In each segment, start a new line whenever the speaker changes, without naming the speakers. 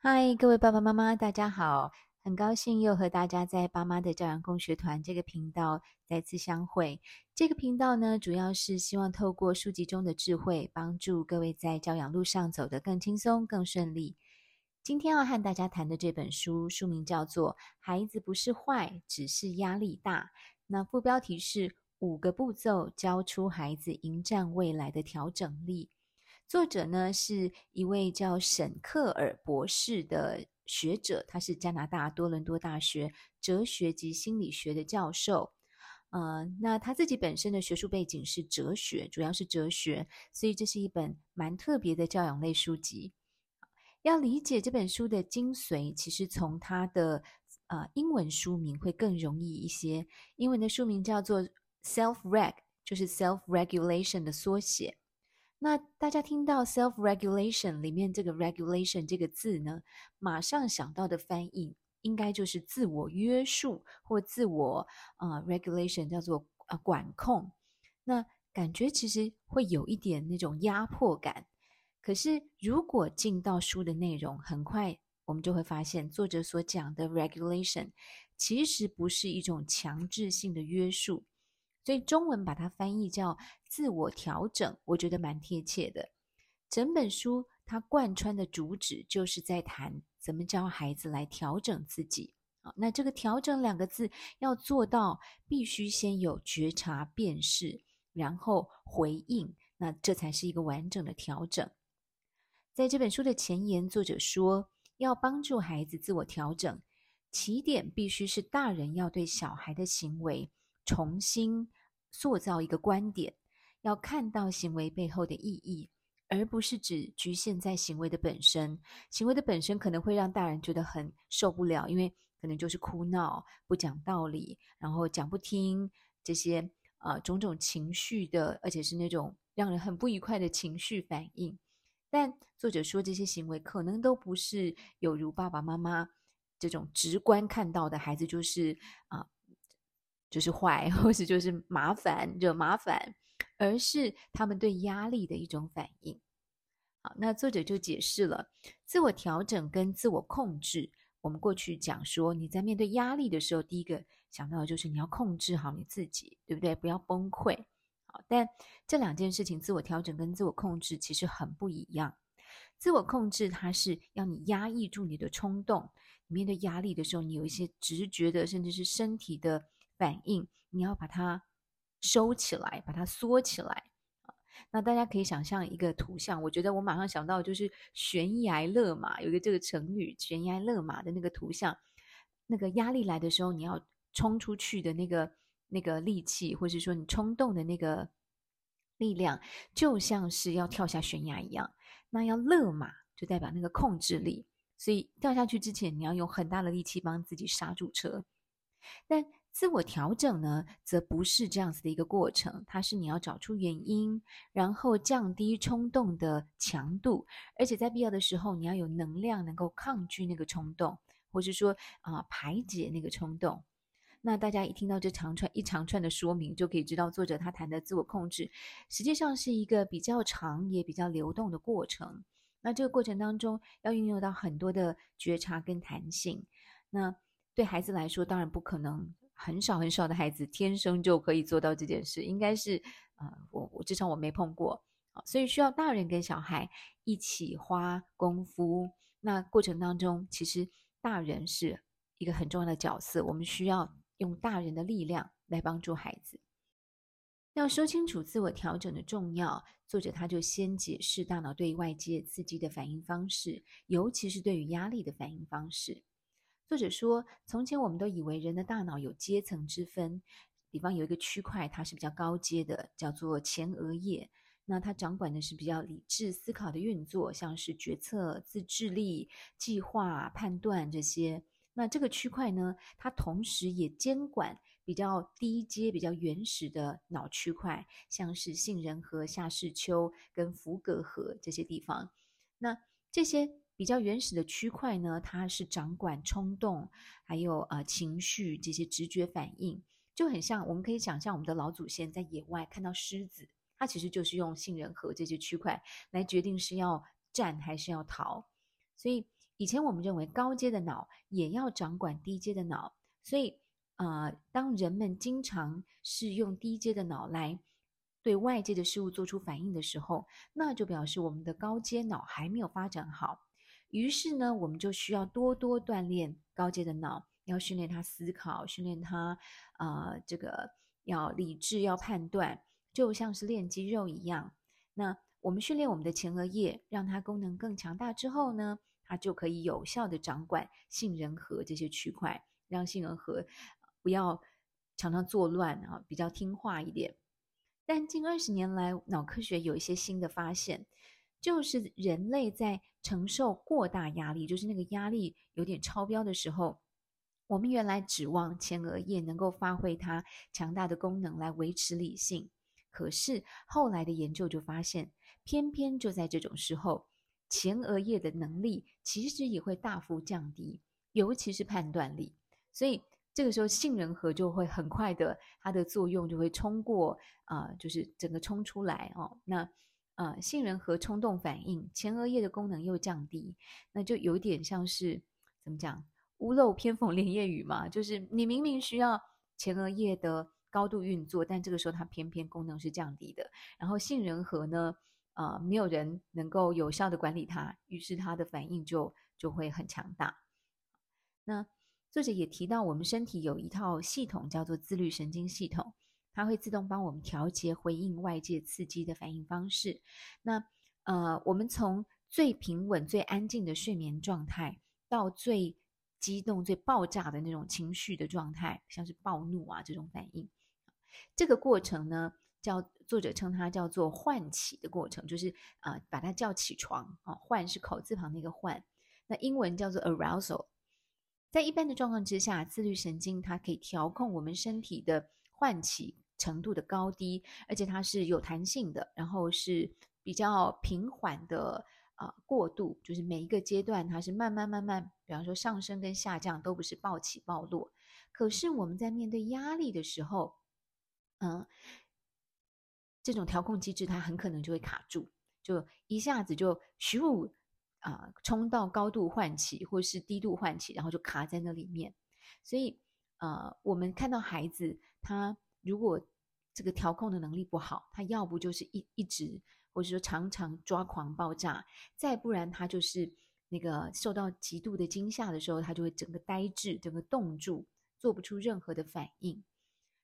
嗨，各位爸爸妈妈，大家好！很高兴又和大家在爸妈的教养共学团这个频道再次相会。这个频道呢，主要是希望透过书籍中的智慧，帮助各位在教养路上走得更轻松、更顺利。今天要和大家谈的这本书，书名叫做《孩子不是坏，只是压力大》。那副标题是“五个步骤教出孩子迎战未来的调整力”。作者呢是一位叫沈克尔博士的学者，他是加拿大多伦多大学哲学及心理学的教授。呃，那他自己本身的学术背景是哲学，主要是哲学，所以这是一本蛮特别的教养类书籍。要理解这本书的精髓，其实从它的呃英文书名会更容易一些。英文的书名叫做 Self-Reg，就是 Self-Regulation 的缩写。那大家听到 self-regulation 里面这个 regulation 这个字呢，马上想到的翻译应该就是自我约束或自我啊、regulation 叫做啊、管控。那感觉其实会有一点那种压迫感。可是如果进到书的内容，很快我们就会发现，作者所讲的 regulation 其实不是一种强制性的约束。所以中文把它翻译叫自我调整，我觉得蛮贴切的。整本书它贯穿的主旨就是在谈怎么教孩子来调整自己。好，那这个“调整”两个字要做到，必须先有觉察、辨识，然后回应，那这才是一个完整的调整。在这本书的前言，作者说，要帮助孩子自我调整，起点必须是大人要对小孩的行为重新。塑造一个观点，要看到行为背后的意义，而不是只局限在行为的本身。行为的本身可能会让大人觉得很受不了，因为可能就是哭闹、不讲道理，然后讲不听这些呃种种情绪的，而且是那种让人很不愉快的情绪反应。但作者说，这些行为可能都不是有如爸爸妈妈这种直观看到的孩子就是啊。就是坏，或是就是麻烦，惹麻烦，而是他们对压力的一种反应。好，那作者就解释了自我调整跟自我控制。我们过去讲说，你在面对压力的时候，第一个想到的就是你要控制好你自己，对不对？不要崩溃。好，但这两件事情，自我调整跟自我控制其实很不一样。自我控制，它是要你压抑住你的冲动。你面对压力的时候，你有一些直觉的，甚至是身体的。反应，你要把它收起来，把它缩起来。那大家可以想象一个图像，我觉得我马上想到就是悬崖勒马，有一个这个成语“悬崖勒马”的那个图像。那个压力来的时候，你要冲出去的那个那个力气，或是说你冲动的那个力量，就像是要跳下悬崖一样。那要勒马，就代表那个控制力。所以掉下去之前，你要用很大的力气帮自己刹住车。但自我调整呢，则不是这样子的一个过程，它是你要找出原因，然后降低冲动的强度，而且在必要的时候，你要有能量能够抗拒那个冲动，或是说啊、排解那个冲动。那大家一听到这长串一长串的说明，就可以知道作者他谈的自我控制，实际上是一个比较长也比较流动的过程。那这个过程当中要运用到很多的觉察跟弹性。那对孩子来说，当然不可能。很少很少的孩子天生就可以做到这件事，应该是，呃，我我至少我没碰过啊，所以需要大人跟小孩一起花功夫。那过程当中，其实大人是一个很重要的角色，我们需要用大人的力量来帮助孩子。要说清楚自我调整的重要，作者他就先解释大脑对外界刺激的反应方式，尤其是对于压力的反应方式。作者说，从前我们都以为人的大脑有阶层之分，比方有一个区块，它是比较高阶的，叫做前额叶，那它掌管的是比较理智思考的运作，像是决策、自制力、计划、判断这些。那这个区块呢，它同时也监管比较低阶、比较原始的脑区块，像是杏仁核、下视丘跟弗格核这些地方。那这些。比较原始的区块呢，它是掌管冲动，还有呃情绪这些直觉反应，就很像我们可以想象我们的老祖先在野外看到狮子，它其实就是用杏仁核这些区块来决定是要战还是要逃。所以以前我们认为高阶的脑也要掌管低阶的脑，所以呃，当人们经常是用低阶的脑来对外界的事物做出反应的时候，那就表示我们的高阶脑还没有发展好。于是呢，我们就需要多多锻炼高阶的脑，要训练他思考，训练他呃，这个要理智，要判断，就像是练肌肉一样。那我们训练我们的前额叶，让它功能更强大之后呢，它就可以有效地掌管杏仁核这些区块，让杏仁核不要常常作乱啊，比较听话一点。但近二十年来，脑科学有一些新的发现，就是人类在承受过大压力，就是那个压力有点超标的时候，我们原来指望前额叶能够发挥它强大的功能来维持理性，可是后来的研究就发现，偏偏就在这种时候，前额叶的能力其实也会大幅降低，尤其是判断力，所以。这个时候，杏仁核就会很快的，它的作用就会冲过啊、就是整个冲出来哦。那呃，杏仁核冲动反应，前额叶的功能又降低，那就有点像是怎么讲，屋漏偏逢连夜雨嘛。就是你明明需要前额叶的高度运作，但这个时候它偏偏功能是降低的。然后杏仁核呢，呃，没有人能够有效的管理它，于是它的反应就就会很强大。那。作者也提到，我们身体有一套系统叫做自律神经系统，它会自动帮我们调节回应外界刺激的反应方式。那呃，我们从最平稳、最安静的睡眠状态，到最激动、最爆炸的那种情绪的状态，像是暴怒啊这种反应，这个过程呢，叫作者称它叫做唤起的过程，就是啊、呃，把它叫起床啊，唤是口字旁那个唤，那英文叫做 arousal。在一般的状况之下，自律神经它可以调控我们身体的唤起程度的高低，而且它是有弹性的，然后是比较平缓的啊、过渡，就是每一个阶段它是慢慢慢慢，比方说上升跟下降都不是暴起暴落。可是我们在面对压力的时候，嗯、这种调控机制它很可能就会卡住，就一下子就咻。啊、冲到高度唤起，或是低度唤起，然后就卡在那里面。所以，呃，我们看到孩子，他如果这个调控的能力不好，他要不就是一一直，或者说常常抓狂爆炸，再不然他就是那个受到极度的惊吓的时候，他就会整个呆滞，整个冻住，做不出任何的反应。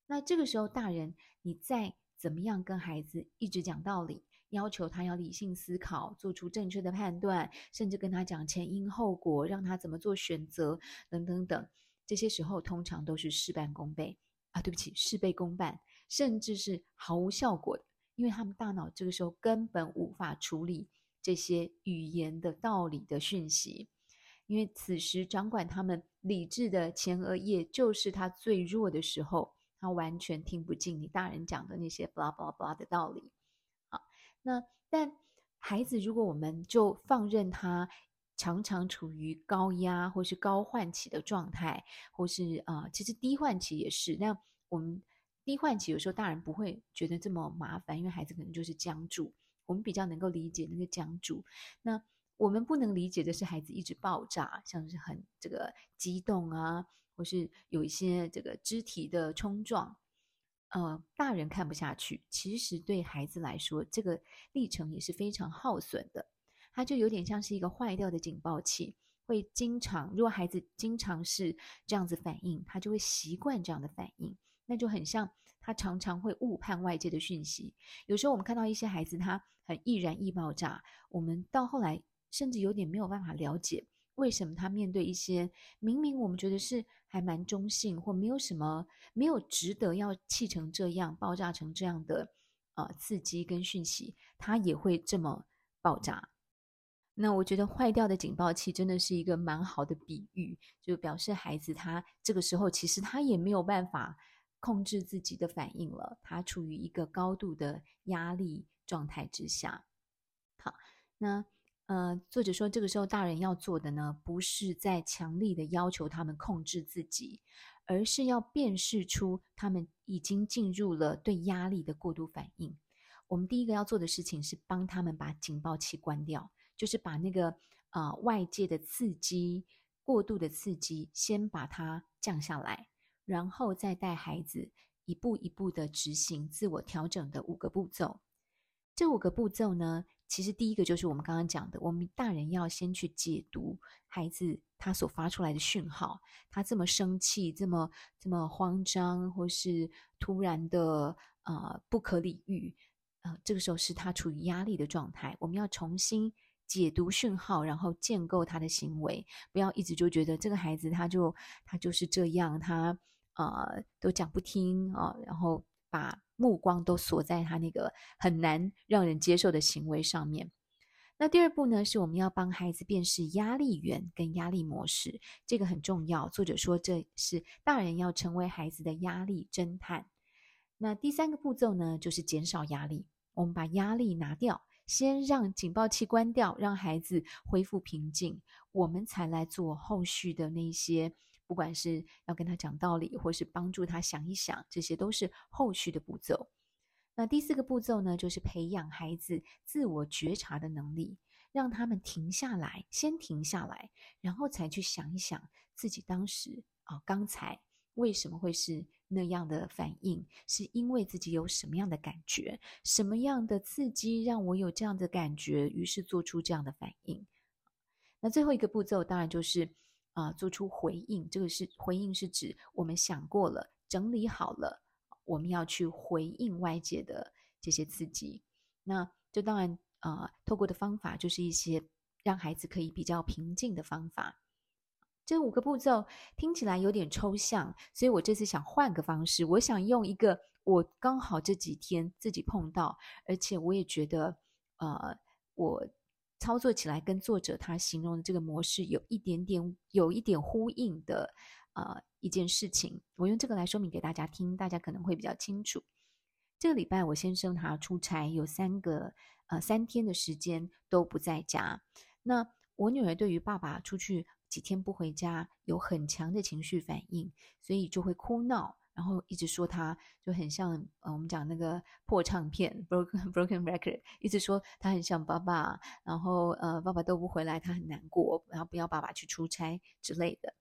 那这个时候，大人，你再怎么样跟孩子一直讲道理？要求他要理性思考，做出正确的判断，甚至跟他讲前因后果，让他怎么做选择，等等等。这些时候通常都是事半功倍啊，对不起，事倍功半，甚至是毫无效果的，因为他们大脑这个时候根本无法处理这些语言的道理的讯息，因为此时掌管他们理智的前额叶就是他最弱的时候，他完全听不进你大人讲的那些 blah blah blah 的道理。好那但孩子，如果我们就放任他常常处于高压或是高唤起的状态，或是啊、呃，其实低唤起也是。那我们低唤起有时候大人不会觉得这么麻烦，因为孩子可能就是僵住。我们比较能够理解那个僵住。那我们不能理解的是孩子一直爆炸，像是很这个激动啊，或是有一些这个肢体的冲撞。呃，大人看不下去，其实对孩子来说，这个历程也是非常耗损的。它就有点像是一个坏掉的警报器，会经常，如果孩子经常是这样子反应，他就会习惯这样的反应。那就很像他常常会误判外界的讯息。有时候我们看到一些孩子，他很易燃易爆炸，我们到后来甚至有点没有办法了解。为什么他面对一些明明我们觉得是还蛮中性或没有什么没有值得要气成这样爆炸成这样的呃刺激跟讯息，他也会这么爆炸？那我觉得坏掉的警报器真的是一个蛮好的比喻，就表示孩子他这个时候其实他也没有办法控制自己的反应了，他处于一个高度的压力状态之下。好，那。呃，作者说，这个时候大人要做的呢，不是在强力的要求他们控制自己，而是要辨识出他们已经进入了对压力的过度反应。我们第一个要做的事情是帮他们把警报器关掉，就是把那个啊、外界的刺激、过度的刺激，先把它降下来，然后再带孩子一步一步的执行自我调整的五个步骤。这五个步骤呢，其实第一个就是我们刚刚讲的，我们大人要先去解读孩子他所发出来的讯号，他这么生气、这么这么慌张，或是突然的呃不可理喻，呃，这个时候是他处于压力的状态，我们要重新解读讯号，然后建构他的行为，不要一直就觉得这个孩子他就他就是这样，他呃都讲不听啊，然后把。目光都锁在他那个很难让人接受的行为上面。那第二步呢，是我们要帮孩子辨识压力源跟压力模式，这个很重要。作者说，这是大人要成为孩子的压力侦探。那第三个步骤呢，就是减少压力。我们把压力拿掉，先让警报器关掉，让孩子恢复平静，我们才来做后续的那些。不管是要跟他讲道理，或是帮助他想一想，这些都是后续的步骤。那第四个步骤呢，就是培养孩子自我觉察的能力，让他们停下来，先停下来，然后才去想一想自己当时啊，刚才为什么会是那样的反应？是因为自己有什么样的感觉，什么样的刺激让我有这样的感觉，于是做出这样的反应。那最后一个步骤，当然就是。啊，做出回应，这个是回应，是指我们想过了，整理好了，我们要去回应外界的这些刺激。那这当然啊，透过的方法就是一些让孩子可以比较平静的方法。这五个步骤听起来有点抽象，所以我这次想换个方式，我想用一个我刚好这几天自己碰到，而且我也觉得，呃，我。操作起来跟作者他形容的这个模式有一点点有一点呼应的呃一件事情，我用这个来说明给大家听，大家可能会比较清楚。这个礼拜我先生他出差有三个呃三天的时间都不在家，那我女儿对于爸爸出去几天不回家有很强的情绪反应，所以就会哭闹。然后一直说他就很像呃，我们讲那个破唱片 （broken broken record），一直说他很像爸爸，然后呃，爸爸都不回来，他很难过，然后不要爸爸去出差之类的。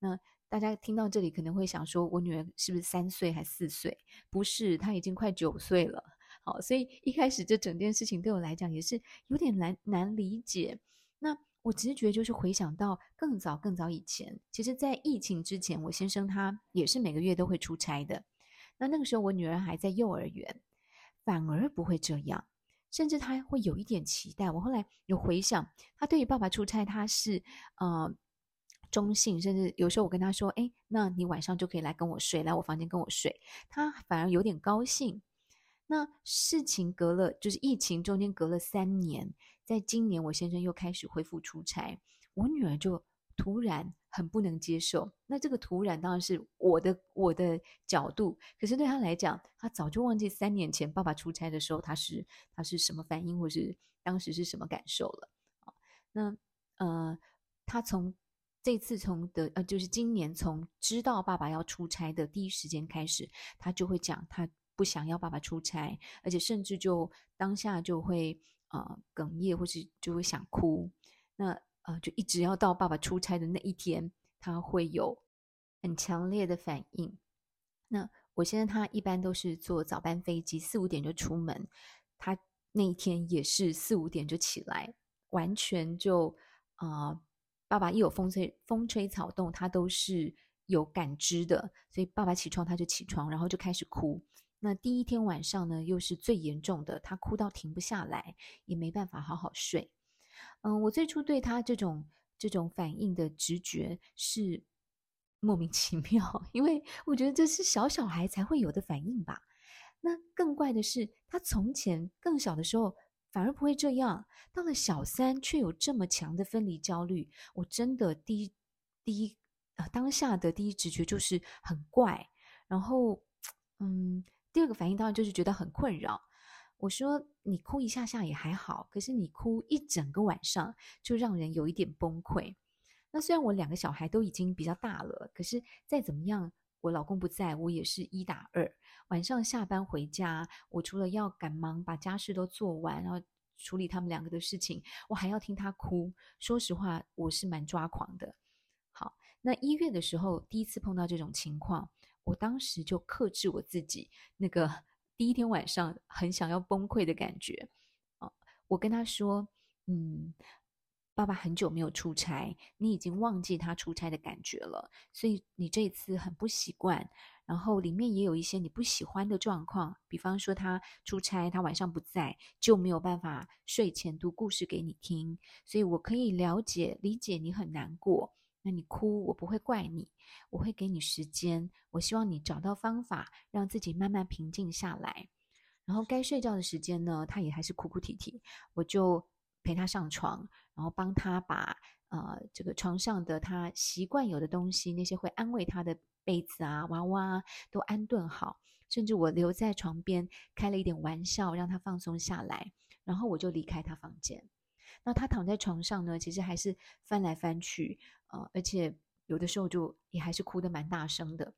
那大家听到这里可能会想说，我女儿是不是三岁还四岁？不是，她已经快九岁了。好，所以一开始这整件事情对我来讲也是有点难难理解。那。我直觉就是回想到更早更早以前，其实，在疫情之前，我先生他也是每个月都会出差的。那那个时候，我女儿还在幼儿园，反而不会这样，甚至他会有一点期待。我后来有回想，他对于爸爸出差，他是呃中性，甚至有时候我跟他说：“哎，那你晚上就可以来跟我睡，来我房间跟我睡。”他反而有点高兴。那事情隔了，就是疫情中间隔了三年。在今年，我先生又开始恢复出差，我女儿就突然很不能接受。那这个突然当然是我的我的角度，可是对他来讲，他早就忘记三年前爸爸出差的时候，他是他是什么反应，或是当时是什么感受了。那呃，他从这次从的呃，就是今年从知道爸爸要出差的第一时间开始，他就会讲他不想要爸爸出差，而且甚至就当下就会。啊、哽咽或是就会想哭，那呃，就一直要到爸爸出差的那一天，他会有很强烈的反应。那我现在他一般都是坐早班飞机，四五点就出门，他那一天也是四五点就起来，完全就啊、爸爸一有风吹风吹草动，他都是有感知的，所以爸爸起床他就起床，然后就开始哭。那第一天晚上呢，又是最严重的，他哭到停不下来，也没办法好好睡。嗯，我最初对他这种这种反应的直觉是莫名其妙，因为我觉得这是小小孩才会有的反应吧。那更怪的是，他从前更小的时候反而不会这样，到了小三却有这么强的分离焦虑。我真的第一第一呃当下的第一直觉就是很怪，然后嗯。第二个反应当然就是觉得很困扰。我说你哭一下下也还好，可是你哭一整个晚上就让人有一点崩溃。那虽然我两个小孩都已经比较大了，可是再怎么样，我老公不在，我也是一打二。晚上下班回家，我除了要赶忙把家事都做完，然后处理他们两个的事情，我还要听他哭。说实话，我是蛮抓狂的。好，那一月的时候，第一次碰到这种情况，我当时就克制我自己，那个第一天晚上很想要崩溃的感觉。哦，我跟他说，嗯。爸爸很久没有出差，你已经忘记他出差的感觉了，所以你这一次很不习惯。然后里面也有一些你不喜欢的状况，比方说他出差，他晚上不在，就没有办法睡前读故事给你听。所以我可以了解、理解你很难过，那你哭，我不会怪你，我会给你时间。我希望你找到方法，让自己慢慢平静下来。然后该睡觉的时间呢，他也还是哭哭啼啼，我就陪他上床。然后帮他把呃这个床上的他习惯有的东西，那些会安慰他的被子啊、娃娃啊都安顿好，甚至我留在床边开了一点玩笑，让他放松下来。然后我就离开他房间。那他躺在床上呢，其实还是翻来翻去，呃，而且有的时候就也还是哭得蛮大声的。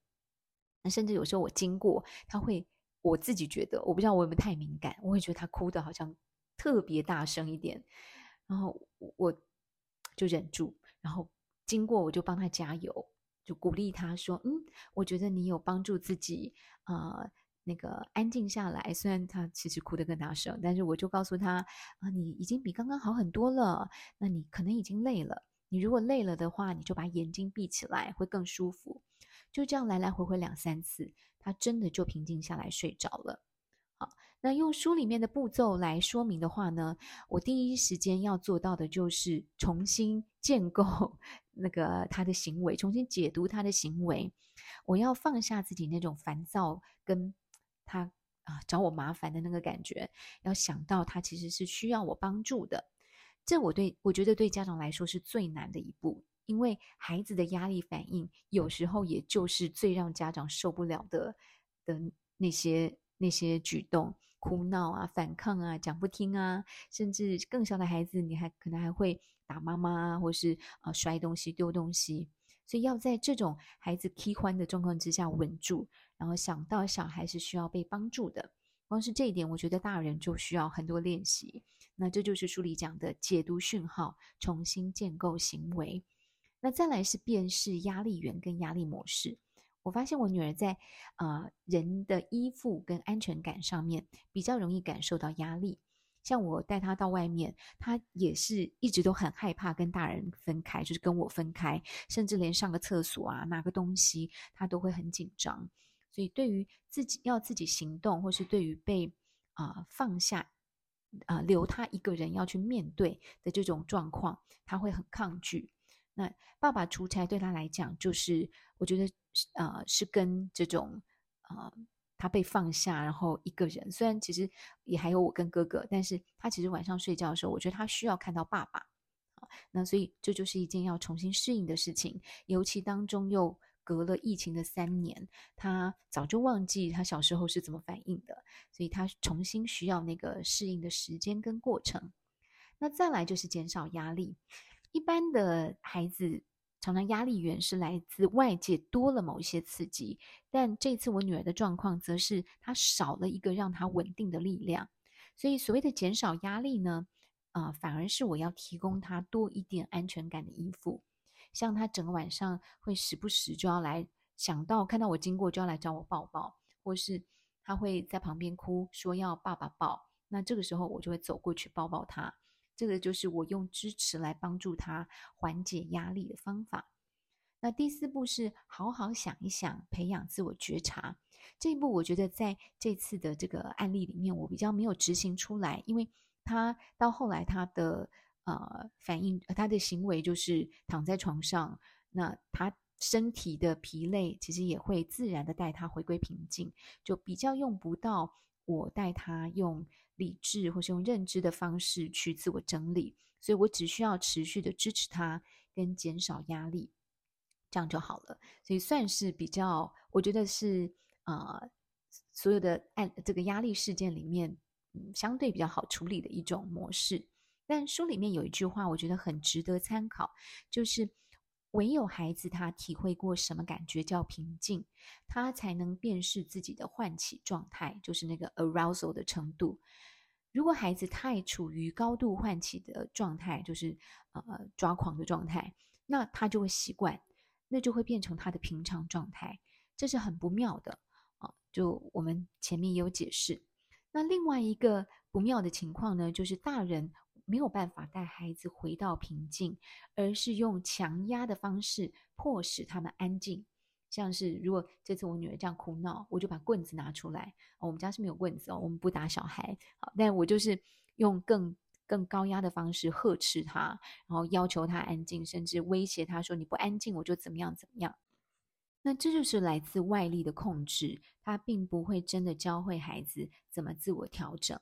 甚至有时候我经过，他会我自己觉得，我不知道我有没有太敏感，我会觉得他哭得好像特别大声一点。然后我就忍住，然后经过我就帮他加油，就鼓励他说：“嗯，我觉得你有帮助自己啊、那个安静下来。虽然他其实哭得更大声，但是我就告诉他啊、你已经比刚刚好很多了。那你可能已经累了，你如果累了的话，你就把眼睛闭起来，会更舒服。就这样来来回回两三次，他真的就平静下来睡着了。”好那用书里面的步骤来说明的话呢，我第一时间要做到的就是重新建构 那个他的行为，重新解读他的行为。我要放下自己那种烦躁，跟他啊找我麻烦的那个感觉，要想到他其实是需要我帮助的。这我对我觉得对家长来说是最难的一步，因为孩子的压力反应有时候也就是最让家长受不了的的那些那些举动。哭闹啊，反抗啊，讲不听啊，甚至更小的孩子，你还可能还会打妈妈啊，或是啊摔东西、丢东西。所以要在这种孩子气欢的状况之下稳住，然后想到小孩是需要被帮助的。光是这一点，我觉得大人就需要很多练习。那这就是书里讲的解读讯号，重新建构行为。那再来是辨识压力源跟压力模式。我发现我女儿在呃人的依附跟安全感上面比较容易感受到压力。像我带她到外面，她也是一直都很害怕跟大人分开，就是跟我分开，甚至连上个厕所啊、拿个东西，她都会很紧张。所以对于自己要自己行动，或是对于被啊、放下啊、留他一个人要去面对的这种状况，他会很抗拒。那爸爸出差对他来讲，就是我觉得，呃，是跟这种，呃，他被放下，然后一个人，虽然其实也还有我跟哥哥，但是他其实晚上睡觉的时候，我觉得他需要看到爸爸，啊，那所以这就是一件要重新适应的事情，尤其当中又隔了疫情的三年，他早就忘记他小时候是怎么反应的，所以他重新需要那个适应的时间跟过程。那再来就是减少压力。一般的孩子常常压力源是来自外界多了某一些刺激，但这次我女儿的状况则是她少了一个让她稳定的力量，所以所谓的减少压力呢，啊、反而是我要提供她多一点安全感的依附，像他整个晚上会时不时就要来想到看到我经过就要来找我抱抱，或是他会在旁边哭说要爸爸抱，那这个时候我就会走过去抱抱他。这个就是我用支持来帮助他缓解压力的方法。那第四步是好好想一想，培养自我觉察。这一步我觉得在这次的这个案例里面，我比较没有执行出来，因为他到后来他的呃反应，他的行为就是躺在床上，那他身体的疲累其实也会自然的带他回归平静，就比较用不到我带他用。理智或是用认知的方式去自我整理，所以我只需要持续的支持他跟减少压力，这样就好了。所以算是比较，我觉得是、呃，所有的案这个压力事件里面，相对比较好处理的一种模式。但书里面有一句话，我觉得很值得参考，就是。唯有孩子他体会过什么感觉叫平静，他才能辨识自己的唤起状态，就是那个 arousal 的程度。如果孩子太处于高度唤起的状态，就是呃抓狂的状态，那他就会习惯，那就会变成他的平常状态，这是很不妙的啊。就我们前面也有解释。那另外一个不妙的情况呢，就是大人没有办法带孩子回到平静，而是用强压的方式迫使他们安静。像是如果这次我女儿这样哭闹，我就把棍子拿出来。我们家是没有棍子哦，我们不打小孩。好，但我就是用更更高压的方式呵斥他，然后要求他安静，甚至威胁他说：“你不安静，我就怎么样怎么样。”那这就是来自外力的控制，他并不会真的教会孩子怎么自我调整。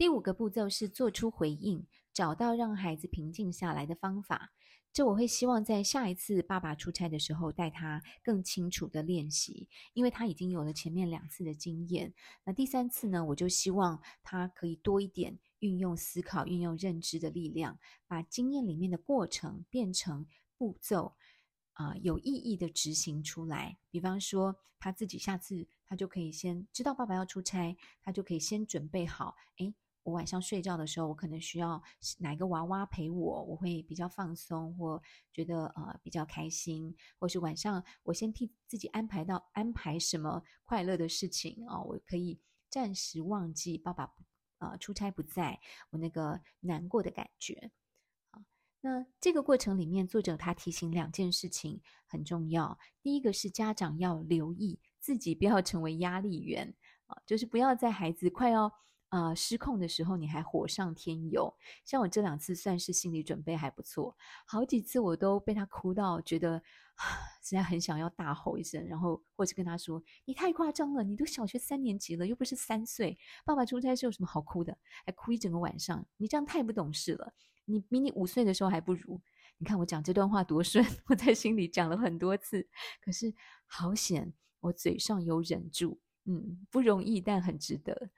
第五个步骤是做出回应，找到让孩子平静下来的方法。这我会希望在下一次爸爸出差的时候带他更清楚的练习，因为他已经有了前面两次的经验。那第三次呢，我就希望他可以多一点运用思考、运用认知的力量，把经验里面的过程变成步骤，啊、有意义的执行出来。比方说，他自己下次他就可以先知道爸爸要出差，他就可以先准备好，诶我晚上睡觉的时候，我可能需要哪个娃娃陪我，我会比较放松，或觉得呃比较开心，或是晚上我先替自己安排到安排什么快乐的事情啊、我可以暂时忘记爸爸呃出差不在，我那个难过的感觉。啊，那这个过程里面，作者他提醒两件事情很重要。第一个是家长要留意自己不要成为压力源啊，就是不要在孩子快要。啊、失控的时候你还火上添油，像我这两次算是心理准备还不错，好几次我都被他哭到觉得啊，实在很想要大吼一声，然后或是跟他说：“你太夸张了，你都小学三年级了，又不是三岁，爸爸出差是有什么好哭的？还哭一整个晚上，你这样太不懂事了，你比你五岁的时候还不如。你看我讲这段话多顺，我在心里讲了很多次，可是好险，我嘴上有忍住，嗯，不容易，但很值得。”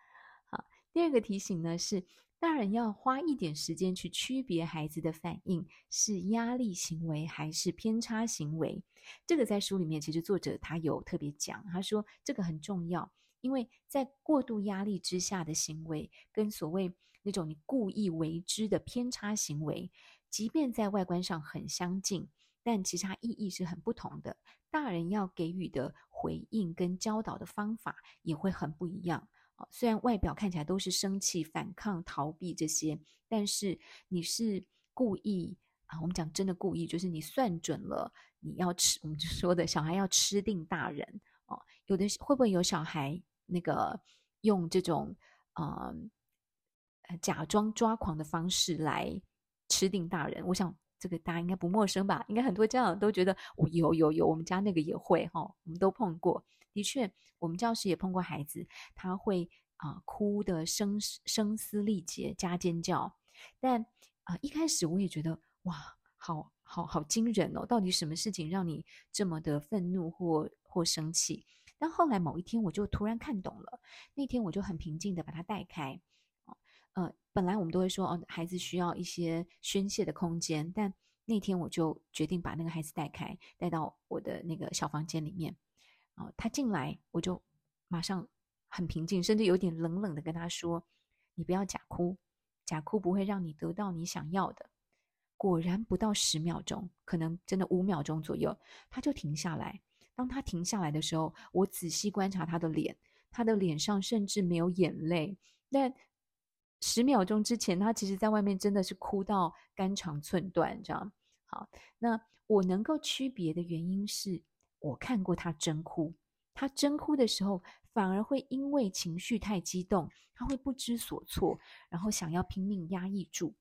第二个提醒呢，是大人要花一点时间去区别孩子的反应是压力行为还是偏差行为。这个在书里面其实作者他有特别讲，他说这个很重要，因为在过度压力之下的行为，跟所谓那种你故意为之的偏差行为，即便在外观上很相近，但其实它意义是很不同的。大人要给予的回应跟教导的方法也会很不一样。虽然外表看起来都是生气、反抗、逃避这些，但是你是故意啊。我们讲真的故意，就是你算准了你要吃，我们就说的小孩要吃定大人哦。有的会不会有小孩那个用这种呃假装抓狂的方式来吃定大人？我想这个大家应该不陌生吧？应该很多家长都觉得我、有有有，我们家那个也会哈、哦，我们都碰过。的确，我们教室也碰过孩子，他会啊、哭得声声嘶力竭加尖叫，但啊、一开始我也觉得哇，好好好惊人哦！到底什么事情让你这么的愤怒或或生气？但后来某一天，我就突然看懂了。那天我就很平静的把他带开。呃，本来我们都会说哦，孩子需要一些宣泄的空间，但那天我就决定把那个孩子带开，带到我的那个小房间里面。哦，他进来，我就马上很平静，甚至有点冷冷的跟他说：“你不要假哭，假哭不会让你得到你想要的。”果然不到十秒钟，可能真的五秒钟左右，他就停下来。当他停下来的时候，我仔细观察他的脸，他的脸上甚至没有眼泪。但十秒钟之前，他其实在外面真的是哭到肝肠寸断，这样。好，那我能够区别的原因是。我看过他真哭，他真哭的时候，反而会因为情绪太激动，他会不知所措，然后想要拼命压抑住。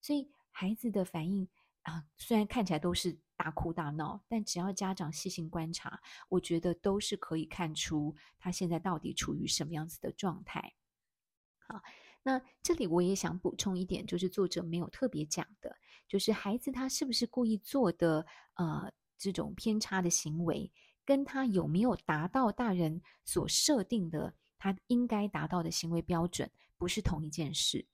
所以孩子的反应啊，虽然看起来都是大哭大闹，但只要家长细心观察，我觉得都是可以看出他现在到底处于什么样子的状态。好，那这里我也想补充一点，就是作者没有特别讲的，就是孩子他是不是故意做的？呃。这种偏差的行为，跟他有没有达到大人所设定的他应该达到的行为标准，不是同一件事。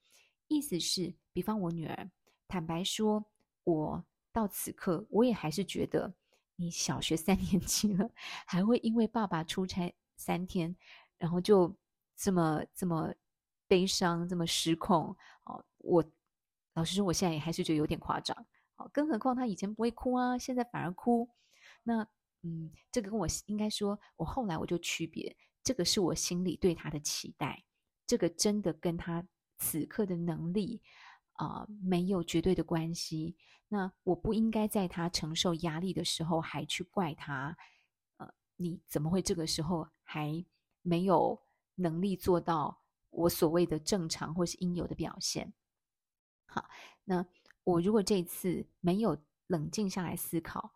意思是，比方我女儿，坦白说，我到此刻我也还是觉得，你小学三年级了，还会因为爸爸出差三天，然后就这么这么悲伤、这么失控哦。我老实说，我现在也还是觉得有点夸张。哦，更何况他以前不会哭啊，现在反而哭。那嗯，这个跟我应该说，我后来我就区别，这个是我心里对他的期待，这个真的跟他此刻的能力啊、没有绝对的关系。那我不应该在他承受压力的时候还去怪他，呃，你怎么会这个时候还没有能力做到我所谓的正常或是应有的表现？好，那我如果这次没有冷静下来思考，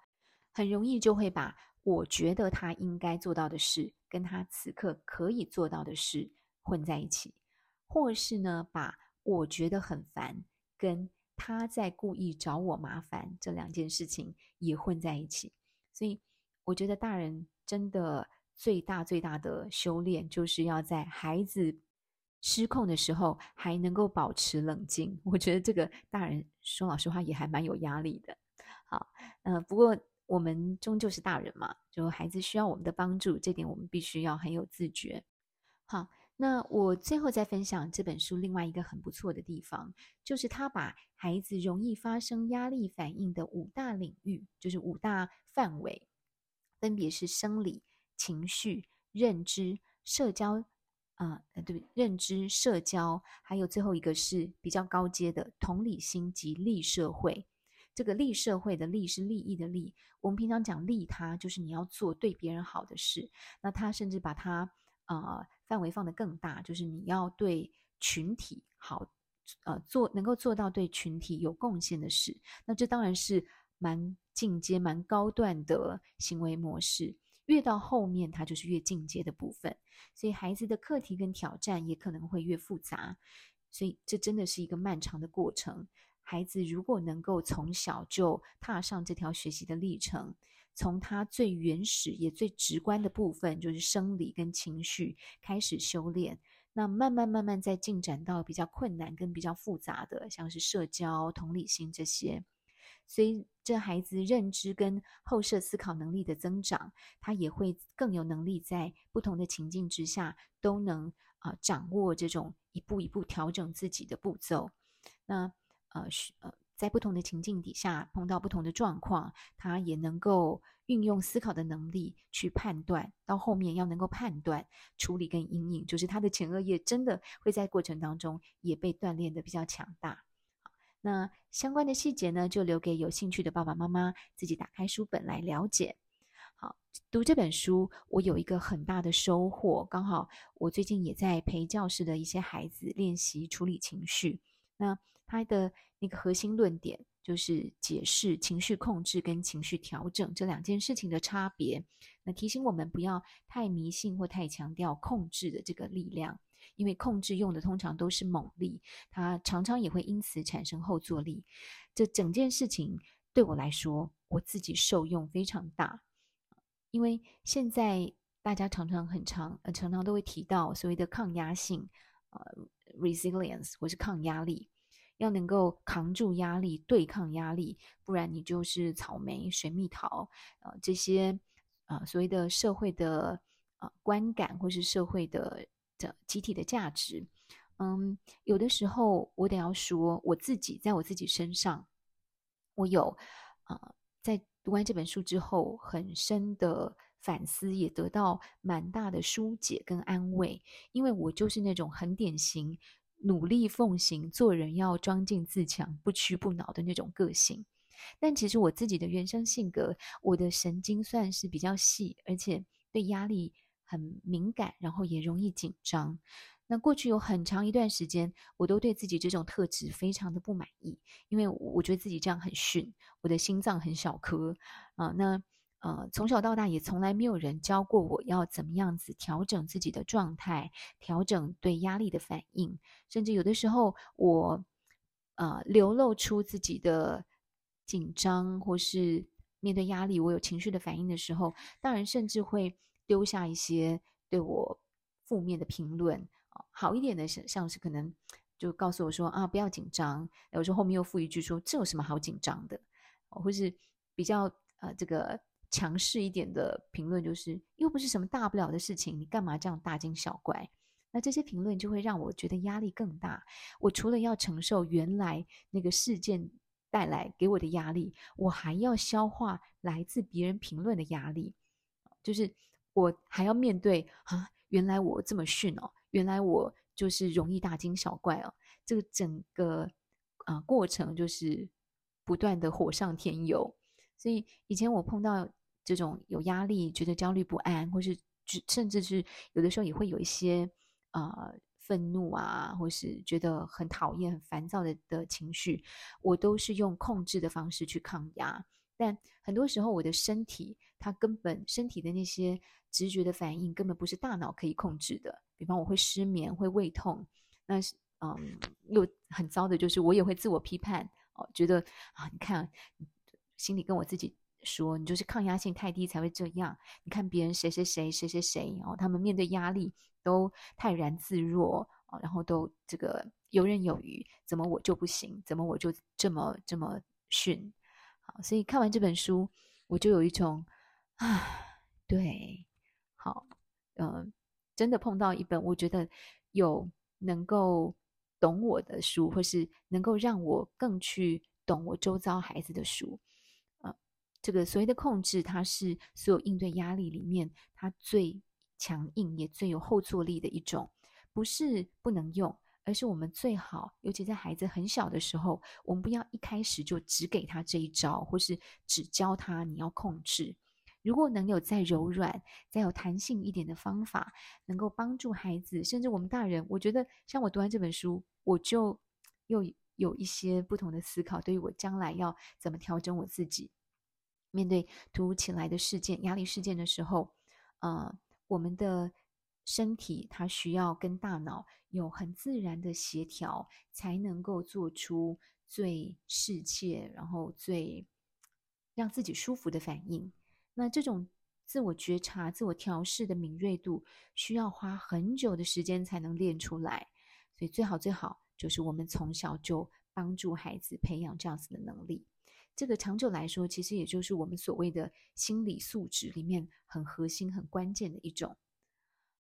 很容易就会把我觉得他应该做到的事跟他此刻可以做到的事混在一起，或是呢，把我觉得很烦跟他在故意找我麻烦这两件事情也混在一起。所以，我觉得大人真的最大最大的修炼，就是要在孩子失控的时候还能够保持冷静。我觉得这个大人说老实话也还蛮有压力的。好，呃，不过。我们终究是大人嘛，就孩子需要我们的帮助，这点我们必须要很有自觉。好，那我最后再分享这本书另外一个很不错的地方，就是他把孩子容易发生压力反应的五大领域，就是五大范围，分别是生理、情绪、认知、社交，啊、呃，对，认知、社交，还有最后一个是比较高阶的同理心及利社会。这个利社会的利是利益的利，我们平常讲利他，就是你要做对别人好的事。那他甚至把它呃范围放得更大，就是你要对群体好，呃做能够做到对群体有贡献的事。那这当然是蛮进阶、蛮高段的行为模式。越到后面，它就是越进阶的部分。所以孩子的课题跟挑战也可能会越复杂。所以这真的是一个漫长的过程。孩子如果能够从小就踏上这条学习的历程，从他最原始也最直观的部分，就是生理跟情绪开始修炼，那慢慢慢慢再进展到比较困难跟比较复杂的，像是社交、同理心这些。所以，这孩子认知跟后设思考能力的增长，他也会更有能力在不同的情境之下都能啊、呃、掌握这种一步一步调整自己的步骤。那。呃，呃，在不同的情境底下碰到不同的状况，他也能够运用思考的能力去判断，到后面要能够判断、处理跟阴影，就是他的前额叶真的会在过程当中也被锻炼的比较强大。那相关的细节呢，就留给有兴趣的爸爸妈妈自己打开书本来了解。好，读这本书，我有一个很大的收获，刚好我最近也在陪教室的一些孩子练习处理情绪。那他的那个核心论点就是解释情绪控制跟情绪调整这两件事情的差别。那提醒我们不要太迷信或太强调控制的这个力量，因为控制用的通常都是猛力，它常常也会因此产生后坐力。这整件事情对我来说，我自己受用非常大，因为现在大家常常很常呃常常都会提到所谓的抗压性，呃，resilience 或是抗压力。要能够扛住压力，对抗压力，不然你就是草莓、水蜜桃，呃，这些呃所谓的社会的呃观感，或是社会的集体的价值，嗯，有的时候我得要说，我自己在我自己身上，我有呃在读完这本书之后，很深的反思，也得到蛮大的疏解跟安慰，因为我就是那种很典型。努力奉行，做人要庄敬自强，不屈不挠的那种个性。但其实我自己的原生性格，我的神经算是比较细，而且对压力很敏感，然后也容易紧张。那过去有很长一段时间，我都对自己这种特质非常的不满意，因为我觉得自己这样很逊，我的心脏很小颗啊。那呃，从小到大也从来没有人教过我要怎么样子调整自己的状态，调整对压力的反应，甚至有的时候我呃流露出自己的紧张或是面对压力，我有情绪的反应的时候，当然甚至会丢下一些对我负面的评论。好一点的像像是可能就告诉我说啊，不要紧张，有时候后面又附一句说，这有什么好紧张的，或是比较呃这个。强势一点的评论就是，又不是什么大不了的事情，你干嘛这样大惊小怪？那这些评论就会让我觉得压力更大。我除了要承受原来那个事件带来给我的压力，我还要消化来自别人评论的压力，就是我还要面对啊，原来我这么逊哦，原来我就是容易大惊小怪哦。这个整个啊、呃、过程就是不断的火上添油。所以以前我碰到这种有压力、觉得焦虑不安，或是甚至是有的时候也会有一些。啊、呃，愤怒啊，或是觉得很讨厌、很烦躁的的情绪，我都是用控制的方式去抗压。但很多时候，我的身体它根本身体的那些直觉的反应，根本不是大脑可以控制的。比方，我会失眠，会胃痛。那是嗯，又很糟的就是，我也会自我批判哦，觉得啊，你看，心里跟我自己说，你就是抗压性太低才会这样。你看别人谁谁谁谁谁谁哦，他们面对压力。都泰然自若啊，然后都这个游刃有余，怎么我就不行？怎么我就这么这么逊？好，所以看完这本书，我就有一种啊，对，好，呃，真的碰到一本我觉得有能够懂我的书，或是能够让我更去懂我周遭孩子的书，呃，这个所谓的控制，它是所有应对压力里面它最。强硬也最有后坐力的一种，不是不能用，而是我们最好，尤其在孩子很小的时候，我们不要一开始就只给他这一招，或是只教他你要控制。如果能有再柔软、再有弹性一点的方法，能够帮助孩子，甚至我们大人，我觉得像我读完这本书，我就又有一些不同的思考，对于我将来要怎么调整我自己，面对突如其来的事件、压力事件的时候，呃。我们的身体它需要跟大脑有很自然的协调，才能够做出最适切，然后最让自己舒服的反应。那这种自我觉察、自我调试的敏锐度，需要花很久的时间才能练出来。所以最好最好就是我们从小就帮助孩子培养这样子的能力。这个长久来说，其实也就是我们所谓的心理素质里面很核心、很关键的一种。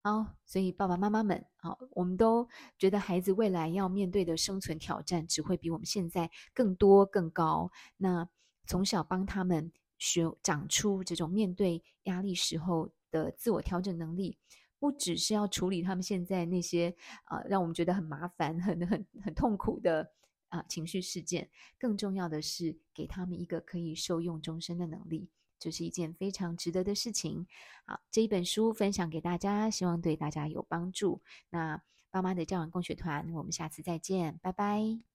好，所以爸爸妈妈们，好，我们都觉得孩子未来要面对的生存挑战只会比我们现在更多、更高。那从小帮他们学长出这种面对压力时候的自我调整能力，不只是要处理他们现在那些啊、呃，让我们觉得很麻烦、很很很痛苦的。啊，情绪事件，更重要的是给他们一个可以受用终身的能力，就是一件非常值得的事情。好，这一本书分享给大家，希望对大家有帮助。那爸妈的教养共学团，我们下次再见，拜拜。